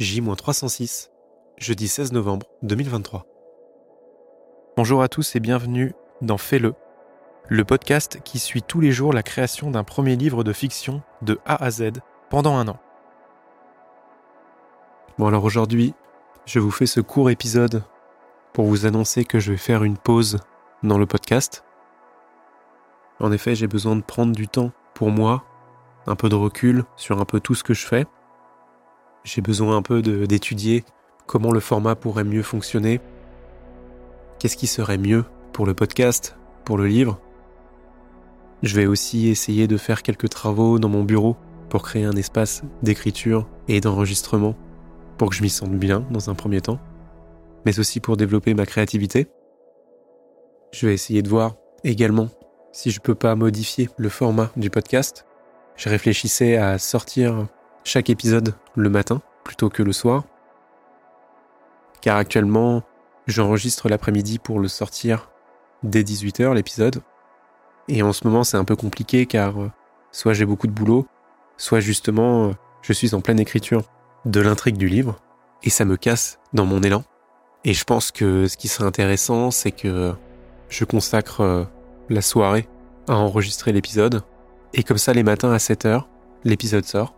J-306, jeudi 16 novembre 2023. Bonjour à tous et bienvenue dans Fais-le, le podcast qui suit tous les jours la création d'un premier livre de fiction de A à Z pendant un an. Bon alors aujourd'hui, je vous fais ce court épisode pour vous annoncer que je vais faire une pause dans le podcast. En effet, j'ai besoin de prendre du temps pour moi, un peu de recul sur un peu tout ce que je fais. J'ai besoin un peu d'étudier comment le format pourrait mieux fonctionner, qu'est-ce qui serait mieux pour le podcast, pour le livre? Je vais aussi essayer de faire quelques travaux dans mon bureau pour créer un espace d'écriture et d'enregistrement pour que je m'y sente bien dans un premier temps, mais aussi pour développer ma créativité. Je vais essayer de voir également si je peux pas modifier le format du podcast. Je réfléchissais à sortir chaque épisode le matin plutôt que le soir. Car actuellement, j'enregistre l'après-midi pour le sortir dès 18h l'épisode. Et en ce moment, c'est un peu compliqué car euh, soit j'ai beaucoup de boulot, soit justement, euh, je suis en pleine écriture de l'intrigue du livre et ça me casse dans mon élan. Et je pense que ce qui serait intéressant, c'est que je consacre euh, la soirée à enregistrer l'épisode. Et comme ça, les matins à 7h, l'épisode sort.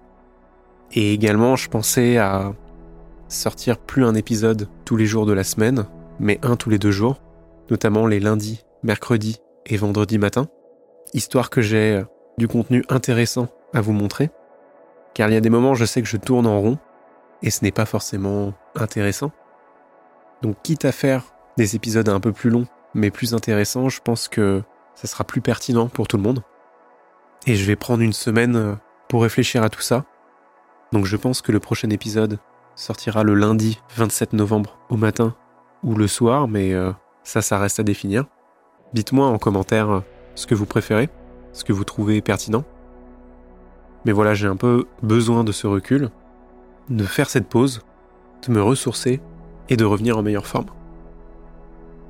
Et également, je pensais à sortir plus un épisode tous les jours de la semaine, mais un tous les deux jours, notamment les lundis, mercredis et vendredis matin, histoire que j'ai euh, du contenu intéressant à vous montrer. Car il y a des moments, je sais que je tourne en rond, et ce n'est pas forcément intéressant. Donc quitte à faire des épisodes un peu plus longs, mais plus intéressants, je pense que ça sera plus pertinent pour tout le monde. Et je vais prendre une semaine euh, pour réfléchir à tout ça. Donc je pense que le prochain épisode sortira le lundi 27 novembre au matin ou le soir, mais euh, ça, ça reste à définir. Dites-moi en commentaire euh, ce que vous préférez, ce que vous trouvez pertinent. Mais voilà, j'ai un peu besoin de ce recul, de faire cette pause, de me ressourcer et de revenir en meilleure forme.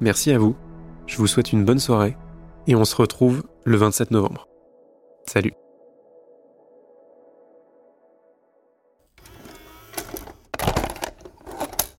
Merci à vous, je vous souhaite une bonne soirée et on se retrouve le 27 novembre. Salut